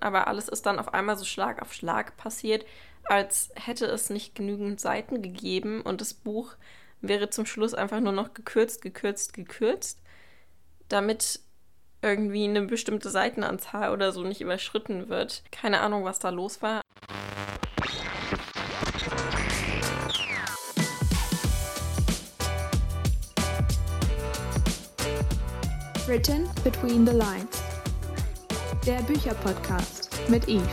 Aber alles ist dann auf einmal so Schlag auf Schlag passiert, als hätte es nicht genügend Seiten gegeben und das Buch wäre zum Schluss einfach nur noch gekürzt, gekürzt, gekürzt, damit irgendwie eine bestimmte Seitenanzahl oder so nicht überschritten wird. Keine Ahnung, was da los war. Written Between the Lines. Der Bücherpodcast mit Eve.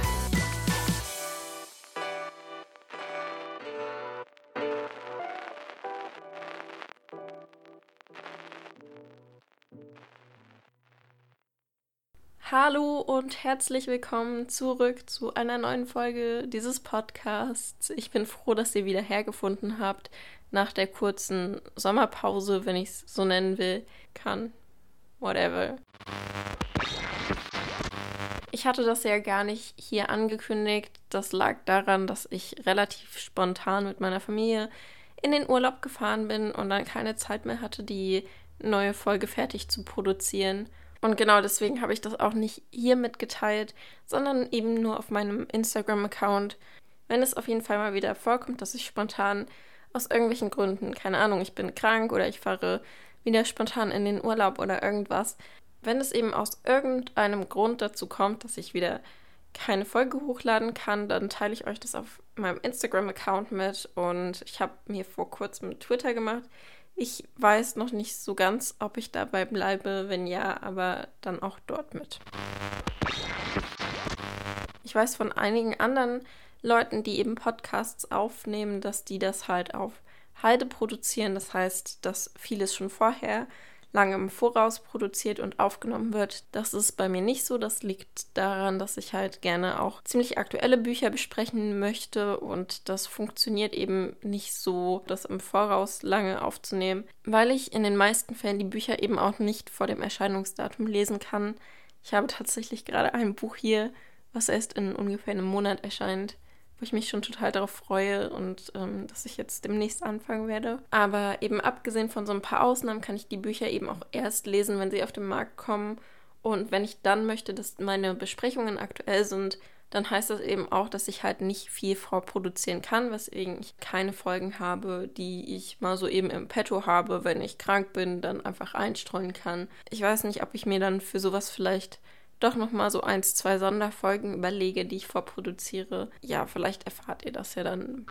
Hallo und herzlich willkommen zurück zu einer neuen Folge dieses Podcasts. Ich bin froh, dass ihr wieder hergefunden habt nach der kurzen Sommerpause, wenn ich es so nennen will, kann. Whatever. Ich hatte das ja gar nicht hier angekündigt. Das lag daran, dass ich relativ spontan mit meiner Familie in den Urlaub gefahren bin und dann keine Zeit mehr hatte, die neue Folge fertig zu produzieren. Und genau deswegen habe ich das auch nicht hier mitgeteilt, sondern eben nur auf meinem Instagram-Account. Wenn es auf jeden Fall mal wieder vorkommt, dass ich spontan aus irgendwelchen Gründen, keine Ahnung, ich bin krank oder ich fahre wieder spontan in den Urlaub oder irgendwas, wenn es eben aus irgendeinem Grund dazu kommt, dass ich wieder keine Folge hochladen kann, dann teile ich euch das auf meinem Instagram-Account mit und ich habe mir vor kurzem Twitter gemacht. Ich weiß noch nicht so ganz, ob ich dabei bleibe, wenn ja, aber dann auch dort mit. Ich weiß von einigen anderen Leuten, die eben Podcasts aufnehmen, dass die das halt auf Halde produzieren. Das heißt, dass vieles schon vorher lange im Voraus produziert und aufgenommen wird. Das ist bei mir nicht so. Das liegt daran, dass ich halt gerne auch ziemlich aktuelle Bücher besprechen möchte und das funktioniert eben nicht so, das im Voraus lange aufzunehmen, weil ich in den meisten Fällen die Bücher eben auch nicht vor dem Erscheinungsdatum lesen kann. Ich habe tatsächlich gerade ein Buch hier, was erst in ungefähr einem Monat erscheint wo ich mich schon total darauf freue und ähm, dass ich jetzt demnächst anfangen werde. Aber eben abgesehen von so ein paar Ausnahmen kann ich die Bücher eben auch erst lesen, wenn sie auf den Markt kommen. Und wenn ich dann möchte, dass meine Besprechungen aktuell sind, dann heißt das eben auch, dass ich halt nicht viel vorproduzieren kann, weswegen ich keine Folgen habe, die ich mal so eben im Petto habe, wenn ich krank bin, dann einfach einstreuen kann. Ich weiß nicht, ob ich mir dann für sowas vielleicht doch nochmal so eins, zwei Sonderfolgen überlege, die ich vorproduziere. Ja, vielleicht erfahrt ihr das ja dann.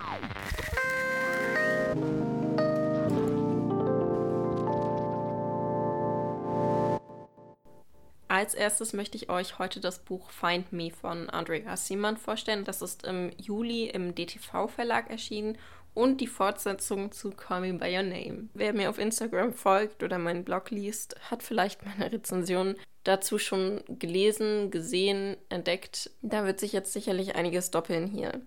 Als erstes möchte ich euch heute das Buch Find Me von Andrea Simon vorstellen. Das ist im Juli im DTV-Verlag erschienen und die Fortsetzung zu Call Me By Your Name. Wer mir auf Instagram folgt oder meinen Blog liest, hat vielleicht meine Rezension dazu schon gelesen, gesehen, entdeckt. Da wird sich jetzt sicherlich einiges doppeln hier.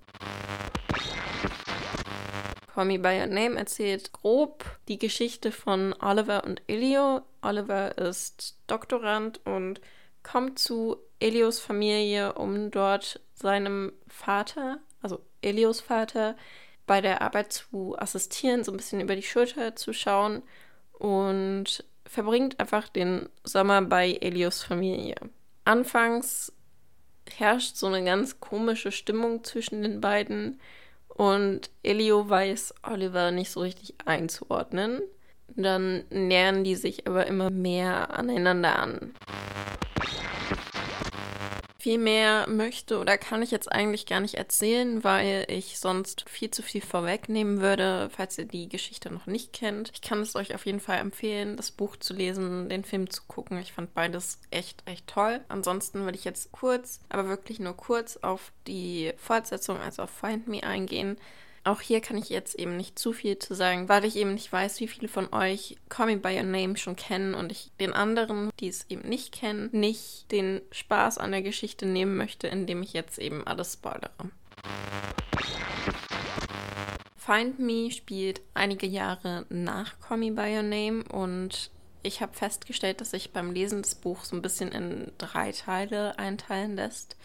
Call Me By Your Name erzählt grob die Geschichte von Oliver und Elio. Oliver ist Doktorand und kommt zu Elios Familie, um dort seinem Vater, also Elios Vater, bei der Arbeit zu assistieren, so ein bisschen über die Schulter zu schauen und verbringt einfach den Sommer bei Elios Familie. Anfangs herrscht so eine ganz komische Stimmung zwischen den beiden und Elio weiß Oliver nicht so richtig einzuordnen. Dann nähern die sich aber immer mehr aneinander an. Viel mehr möchte oder kann ich jetzt eigentlich gar nicht erzählen, weil ich sonst viel zu viel vorwegnehmen würde, falls ihr die Geschichte noch nicht kennt. Ich kann es euch auf jeden Fall empfehlen, das Buch zu lesen, den Film zu gucken. Ich fand beides echt, echt toll. Ansonsten würde ich jetzt kurz, aber wirklich nur kurz auf die Fortsetzung, also auf Find Me eingehen. Auch hier kann ich jetzt eben nicht zu viel zu sagen, weil ich eben nicht weiß, wie viele von euch Call Me By Your Name schon kennen und ich den anderen, die es eben nicht kennen, nicht den Spaß an der Geschichte nehmen möchte, indem ich jetzt eben alles spoilere. Find Me spielt einige Jahre nach Call Me By Your Name und ich habe festgestellt, dass sich beim Lesen des Buchs so ein bisschen in drei Teile einteilen lässt.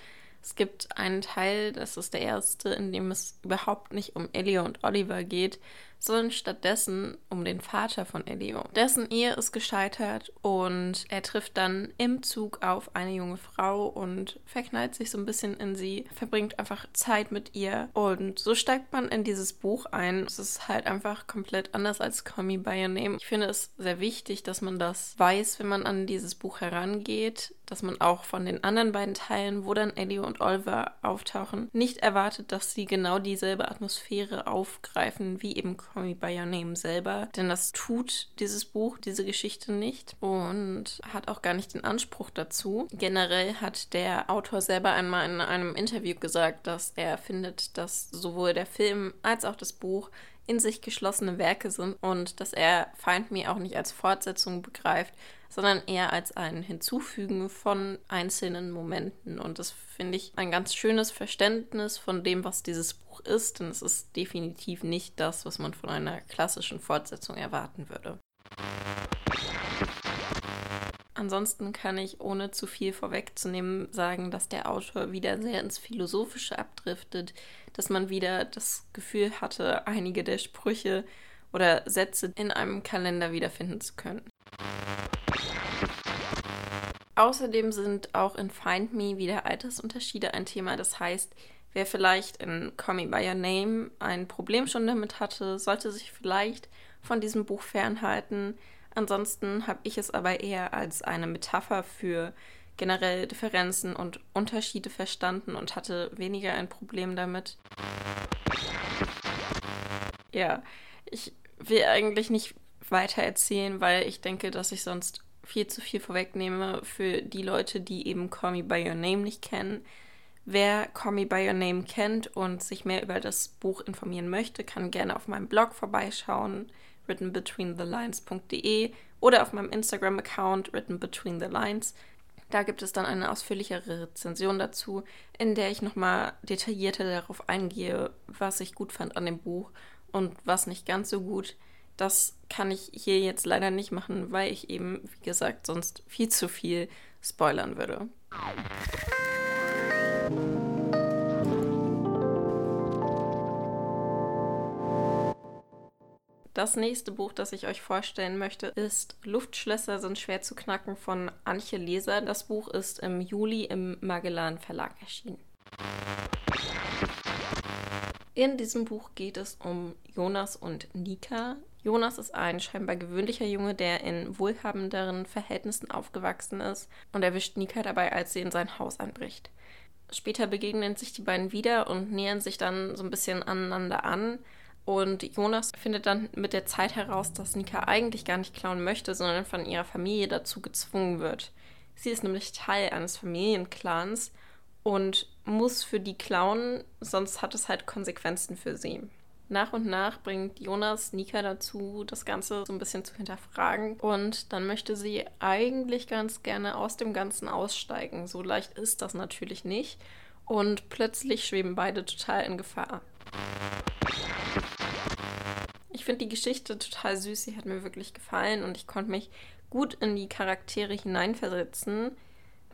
Es gibt einen Teil, das ist der erste, in dem es überhaupt nicht um Ellie und Oliver geht, sondern stattdessen um den Vater von Elio. Dessen Ehe ist gescheitert und er trifft dann im Zug auf eine junge Frau und verknallt sich so ein bisschen in sie, verbringt einfach Zeit mit ihr und so steigt man in dieses Buch ein. Es ist halt einfach komplett anders als Call Me By Your Name. Ich finde es sehr wichtig, dass man das weiß, wenn man an dieses Buch herangeht, dass man auch von den anderen beiden Teilen, wo dann Ellie und Oliver auftauchen, nicht erwartet, dass sie genau dieselbe Atmosphäre aufgreifen wie eben Call Me By Your Name selber. Denn das tut dieses Buch, diese Geschichte nicht und hat auch gar nicht den Anspruch dazu. Generell hat der Autor selber einmal in einem Interview gesagt, dass er findet, dass sowohl der Film als auch das Buch in sich geschlossene Werke sind und dass er Find Me auch nicht als Fortsetzung begreift, sondern eher als ein Hinzufügen von einzelnen Momenten. Und das finde ich ein ganz schönes Verständnis von dem, was dieses Buch ist, denn es ist definitiv nicht das, was man von einer klassischen Fortsetzung erwarten würde. Ansonsten kann ich, ohne zu viel vorwegzunehmen, sagen, dass der Autor wieder sehr ins Philosophische abdriftet, dass man wieder das Gefühl hatte, einige der Sprüche oder Sätze in einem Kalender wiederfinden zu können. Außerdem sind auch in Find Me wieder Altersunterschiede ein Thema. Das heißt, wer vielleicht in Call Me By Your Name ein Problem schon damit hatte, sollte sich vielleicht von diesem Buch fernhalten. Ansonsten habe ich es aber eher als eine Metapher für generell Differenzen und Unterschiede verstanden und hatte weniger ein Problem damit. Ja, ich will eigentlich nicht weiter erzählen, weil ich denke, dass ich sonst viel zu viel vorwegnehme für die Leute, die eben Call Me By Your Name nicht kennen. Wer Call Me By Your Name kennt und sich mehr über das Buch informieren möchte, kann gerne auf meinem Blog vorbeischauen, writtenbetweenthelines.de oder auf meinem Instagram-Account writtenbetweenthelines. Da gibt es dann eine ausführlichere Rezension dazu, in der ich nochmal detaillierter darauf eingehe, was ich gut fand an dem Buch und was nicht ganz so gut. Das kann ich hier jetzt leider nicht machen, weil ich eben, wie gesagt, sonst viel zu viel spoilern würde. Das nächste Buch, das ich euch vorstellen möchte, ist Luftschlösser sind schwer zu knacken von Antje Leser. Das Buch ist im Juli im Magellan Verlag erschienen. In diesem Buch geht es um Jonas und Nika. Jonas ist ein scheinbar gewöhnlicher Junge, der in wohlhabenderen Verhältnissen aufgewachsen ist und erwischt Nika dabei, als sie in sein Haus einbricht. Später begegnen sich die beiden wieder und nähern sich dann so ein bisschen aneinander an. Und Jonas findet dann mit der Zeit heraus, dass Nika eigentlich gar nicht klauen möchte, sondern von ihrer Familie dazu gezwungen wird. Sie ist nämlich Teil eines Familienclans und muss für die klauen, sonst hat es halt Konsequenzen für sie. Nach und nach bringt Jonas Nika dazu, das Ganze so ein bisschen zu hinterfragen. Und dann möchte sie eigentlich ganz gerne aus dem Ganzen aussteigen. So leicht ist das natürlich nicht. Und plötzlich schweben beide total in Gefahr. Ich finde die Geschichte total süß. Sie hat mir wirklich gefallen und ich konnte mich gut in die Charaktere hineinversetzen.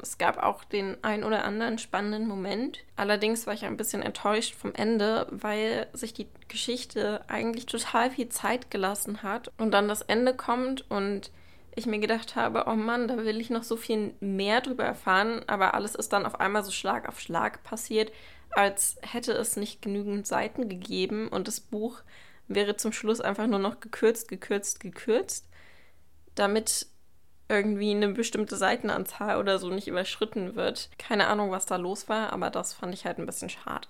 Es gab auch den ein oder anderen spannenden Moment. Allerdings war ich ein bisschen enttäuscht vom Ende, weil sich die Geschichte eigentlich total viel Zeit gelassen hat und dann das Ende kommt und ich mir gedacht habe, oh Mann, da will ich noch so viel mehr drüber erfahren, aber alles ist dann auf einmal so Schlag auf Schlag passiert, als hätte es nicht genügend Seiten gegeben und das Buch wäre zum Schluss einfach nur noch gekürzt, gekürzt, gekürzt, damit irgendwie eine bestimmte Seitenanzahl oder so nicht überschritten wird. Keine Ahnung, was da los war, aber das fand ich halt ein bisschen schade.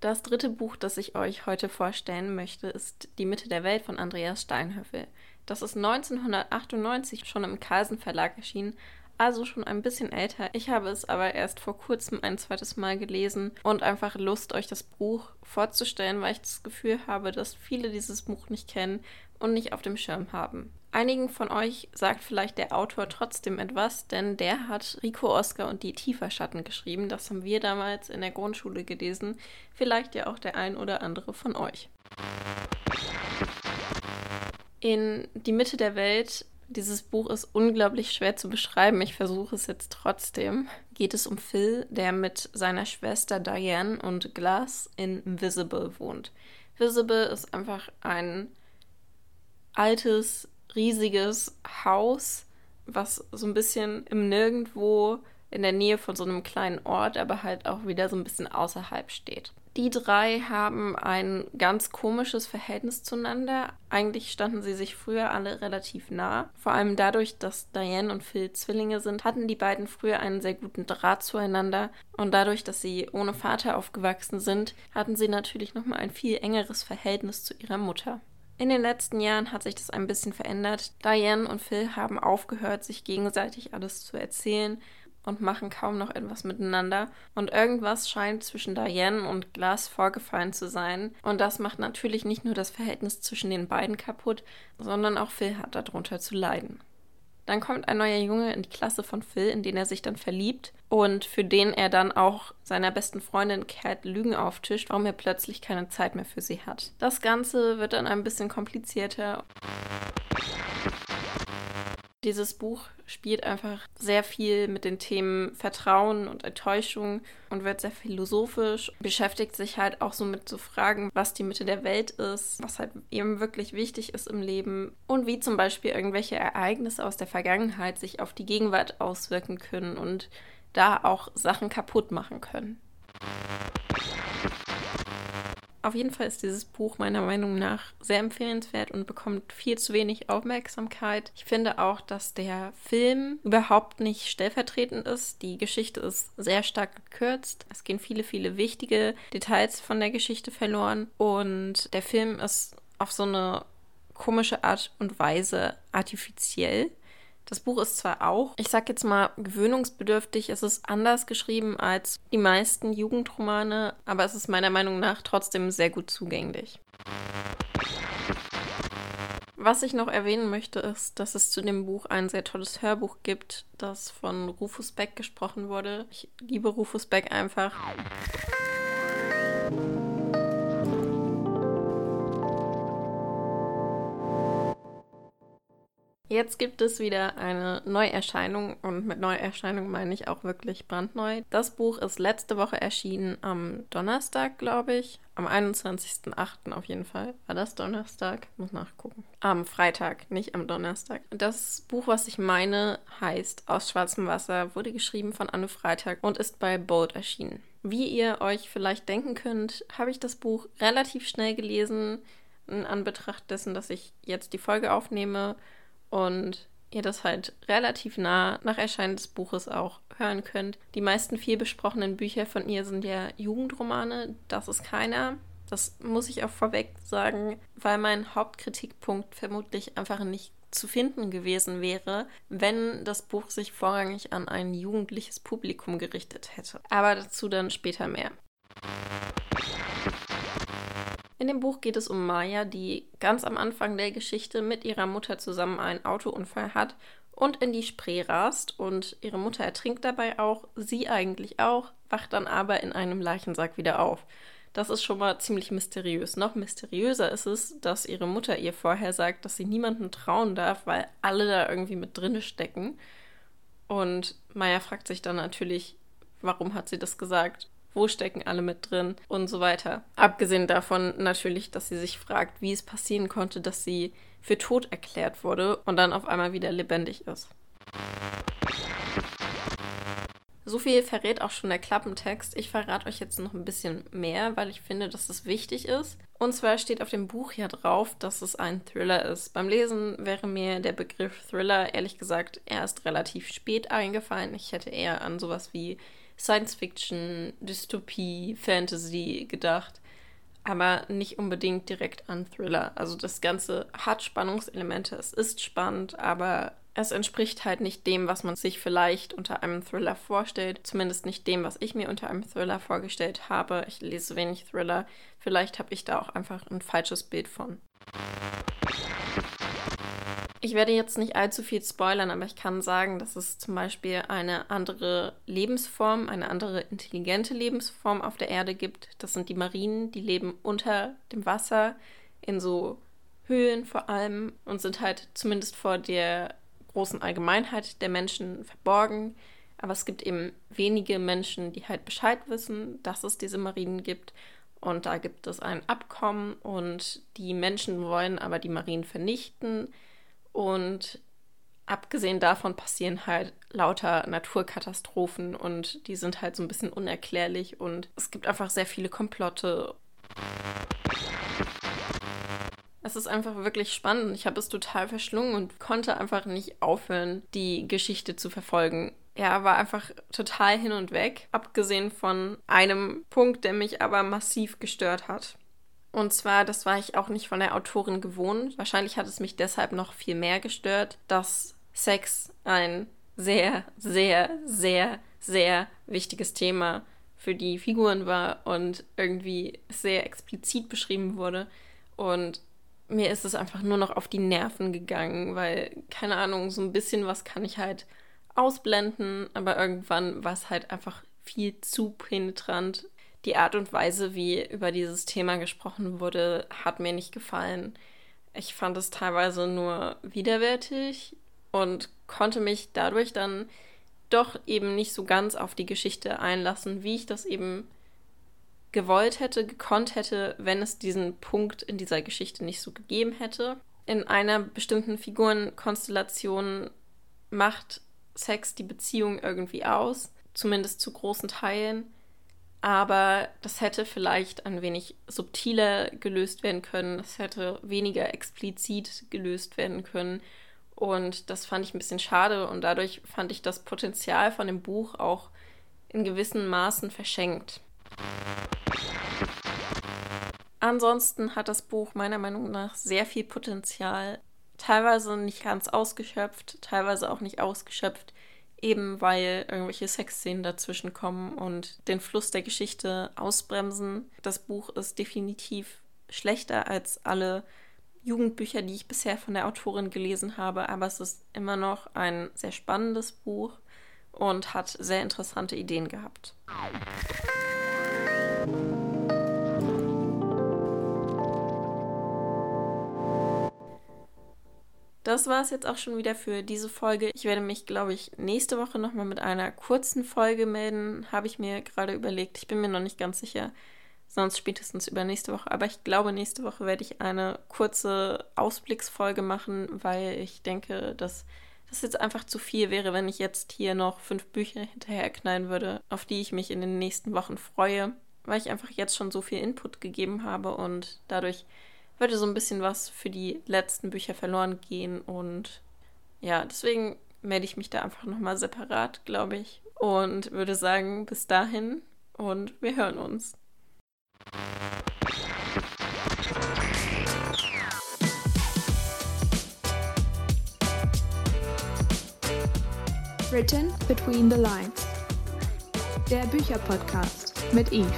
Das dritte Buch, das ich euch heute vorstellen möchte, ist Die Mitte der Welt von Andreas Steinhöffel. Das ist 1998 schon im Carlsen Verlag erschienen, also schon ein bisschen älter. Ich habe es aber erst vor kurzem ein zweites Mal gelesen und einfach Lust, euch das Buch vorzustellen, weil ich das Gefühl habe, dass viele dieses Buch nicht kennen und nicht auf dem Schirm haben. Einigen von euch sagt vielleicht der Autor trotzdem etwas, denn der hat Rico Oscar und die Tieferschatten geschrieben. Das haben wir damals in der Grundschule gelesen. Vielleicht ja auch der ein oder andere von euch. In Die Mitte der Welt Dieses Buch ist unglaublich schwer zu beschreiben. Ich versuche es jetzt trotzdem. Geht es um Phil, der mit seiner Schwester Diane und Glass in Visible wohnt. Visible ist einfach ein altes, riesiges Haus, was so ein bisschen im Nirgendwo in der Nähe von so einem kleinen Ort, aber halt auch wieder so ein bisschen außerhalb steht. Die drei haben ein ganz komisches Verhältnis zueinander. Eigentlich standen sie sich früher alle relativ nah. Vor allem dadurch, dass Diane und Phil Zwillinge sind, hatten die beiden früher einen sehr guten Draht zueinander. Und dadurch, dass sie ohne Vater aufgewachsen sind, hatten sie natürlich nochmal ein viel engeres Verhältnis zu ihrer Mutter. In den letzten Jahren hat sich das ein bisschen verändert. Diane und Phil haben aufgehört, sich gegenseitig alles zu erzählen und machen kaum noch etwas miteinander. Und irgendwas scheint zwischen Diane und Glass vorgefallen zu sein. Und das macht natürlich nicht nur das Verhältnis zwischen den beiden kaputt, sondern auch Phil hat darunter zu leiden. Dann kommt ein neuer Junge in die Klasse von Phil, in den er sich dann verliebt und für den er dann auch seiner besten Freundin Cat Lügen auftischt, warum er plötzlich keine Zeit mehr für sie hat. Das Ganze wird dann ein bisschen komplizierter. Dieses Buch spielt einfach sehr viel mit den Themen Vertrauen und Enttäuschung und wird sehr philosophisch, beschäftigt sich halt auch so mit so Fragen, was die Mitte der Welt ist, was halt eben wirklich wichtig ist im Leben und wie zum Beispiel irgendwelche Ereignisse aus der Vergangenheit sich auf die Gegenwart auswirken können und da auch Sachen kaputt machen können. Auf jeden Fall ist dieses Buch meiner Meinung nach sehr empfehlenswert und bekommt viel zu wenig Aufmerksamkeit. Ich finde auch, dass der Film überhaupt nicht stellvertretend ist. Die Geschichte ist sehr stark gekürzt. Es gehen viele, viele wichtige Details von der Geschichte verloren und der Film ist auf so eine komische Art und Weise artifiziell. Das Buch ist zwar auch, ich sag jetzt mal, gewöhnungsbedürftig, es ist anders geschrieben als die meisten Jugendromane, aber es ist meiner Meinung nach trotzdem sehr gut zugänglich. Was ich noch erwähnen möchte, ist, dass es zu dem Buch ein sehr tolles Hörbuch gibt, das von Rufus Beck gesprochen wurde. Ich liebe Rufus Beck einfach. Jetzt gibt es wieder eine Neuerscheinung und mit Neuerscheinung meine ich auch wirklich brandneu. Das Buch ist letzte Woche erschienen am Donnerstag, glaube ich. Am 21.08. auf jeden Fall. War das Donnerstag? Muss nachgucken. Am Freitag, nicht am Donnerstag. Das Buch, was ich meine, heißt Aus schwarzem Wasser, wurde geschrieben von Anne Freitag und ist bei Bold erschienen. Wie ihr euch vielleicht denken könnt, habe ich das Buch relativ schnell gelesen, in Anbetracht dessen, dass ich jetzt die Folge aufnehme und ihr das halt relativ nah nach Erscheinen des Buches auch hören könnt. Die meisten viel besprochenen Bücher von ihr sind ja Jugendromane. Das ist keiner. Das muss ich auch vorweg sagen, weil mein Hauptkritikpunkt vermutlich einfach nicht zu finden gewesen wäre, wenn das Buch sich vorrangig an ein jugendliches Publikum gerichtet hätte. Aber dazu dann später mehr. In dem Buch geht es um Maya, die ganz am Anfang der Geschichte mit ihrer Mutter zusammen einen Autounfall hat und in die Spree rast und ihre Mutter ertrinkt dabei auch, sie eigentlich auch, wacht dann aber in einem Leichensack wieder auf. Das ist schon mal ziemlich mysteriös. Noch mysteriöser ist es, dass ihre Mutter ihr vorher sagt, dass sie niemandem trauen darf, weil alle da irgendwie mit drinne stecken. Und Maya fragt sich dann natürlich, warum hat sie das gesagt? Wo stecken alle mit drin und so weiter. Abgesehen davon natürlich, dass sie sich fragt, wie es passieren konnte, dass sie für tot erklärt wurde und dann auf einmal wieder lebendig ist. So viel verrät auch schon der Klappentext. Ich verrate euch jetzt noch ein bisschen mehr, weil ich finde, dass es wichtig ist. Und zwar steht auf dem Buch ja drauf, dass es ein Thriller ist. Beim Lesen wäre mir der Begriff Thriller ehrlich gesagt erst relativ spät eingefallen. Ich hätte eher an sowas wie Science Fiction, Dystopie, Fantasy gedacht, aber nicht unbedingt direkt an Thriller. Also das Ganze hat Spannungselemente, es ist spannend, aber es entspricht halt nicht dem, was man sich vielleicht unter einem Thriller vorstellt. Zumindest nicht dem, was ich mir unter einem Thriller vorgestellt habe. Ich lese wenig Thriller. Vielleicht habe ich da auch einfach ein falsches Bild von. Ich werde jetzt nicht allzu viel spoilern, aber ich kann sagen, dass es zum Beispiel eine andere Lebensform, eine andere intelligente Lebensform auf der Erde gibt. Das sind die Marinen, die leben unter dem Wasser in so Höhlen vor allem und sind halt zumindest vor der großen Allgemeinheit der Menschen verborgen. Aber es gibt eben wenige Menschen, die halt Bescheid wissen, dass es diese Marinen gibt. Und da gibt es ein Abkommen und die Menschen wollen aber die Marinen vernichten. Und abgesehen davon passieren halt lauter Naturkatastrophen und die sind halt so ein bisschen unerklärlich und es gibt einfach sehr viele Komplotte. Es ist einfach wirklich spannend. Ich habe es total verschlungen und konnte einfach nicht aufhören, die Geschichte zu verfolgen. Er war einfach total hin und weg, abgesehen von einem Punkt, der mich aber massiv gestört hat. Und zwar, das war ich auch nicht von der Autorin gewohnt. Wahrscheinlich hat es mich deshalb noch viel mehr gestört, dass Sex ein sehr, sehr, sehr, sehr wichtiges Thema für die Figuren war und irgendwie sehr explizit beschrieben wurde. Und mir ist es einfach nur noch auf die Nerven gegangen, weil, keine Ahnung, so ein bisschen was kann ich halt ausblenden, aber irgendwann war es halt einfach viel zu penetrant. Die Art und Weise, wie über dieses Thema gesprochen wurde, hat mir nicht gefallen. Ich fand es teilweise nur widerwärtig und konnte mich dadurch dann doch eben nicht so ganz auf die Geschichte einlassen, wie ich das eben gewollt hätte, gekonnt hätte, wenn es diesen Punkt in dieser Geschichte nicht so gegeben hätte. In einer bestimmten Figurenkonstellation macht Sex die Beziehung irgendwie aus, zumindest zu großen Teilen. Aber das hätte vielleicht ein wenig subtiler gelöst werden können, das hätte weniger explizit gelöst werden können. Und das fand ich ein bisschen schade und dadurch fand ich das Potenzial von dem Buch auch in gewissen Maßen verschenkt. Ansonsten hat das Buch meiner Meinung nach sehr viel Potenzial, teilweise nicht ganz ausgeschöpft, teilweise auch nicht ausgeschöpft, eben weil irgendwelche Sexszenen dazwischen kommen und den Fluss der Geschichte ausbremsen. Das Buch ist definitiv schlechter als alle Jugendbücher, die ich bisher von der Autorin gelesen habe, aber es ist immer noch ein sehr spannendes Buch und hat sehr interessante Ideen gehabt. Das war es jetzt auch schon wieder für diese Folge. Ich werde mich, glaube ich, nächste Woche nochmal mit einer kurzen Folge melden. Habe ich mir gerade überlegt. Ich bin mir noch nicht ganz sicher. Sonst spätestens übernächste Woche. Aber ich glaube, nächste Woche werde ich eine kurze Ausblicksfolge machen, weil ich denke, dass das jetzt einfach zu viel wäre, wenn ich jetzt hier noch fünf Bücher hinterher knallen würde, auf die ich mich in den nächsten Wochen freue, weil ich einfach jetzt schon so viel Input gegeben habe und dadurch würde so ein bisschen was für die letzten Bücher verloren gehen und ja, deswegen melde ich mich da einfach nochmal separat, glaube ich. Und würde sagen, bis dahin und wir hören uns. Written Between the Lines. Der Bücherpodcast mit Eve.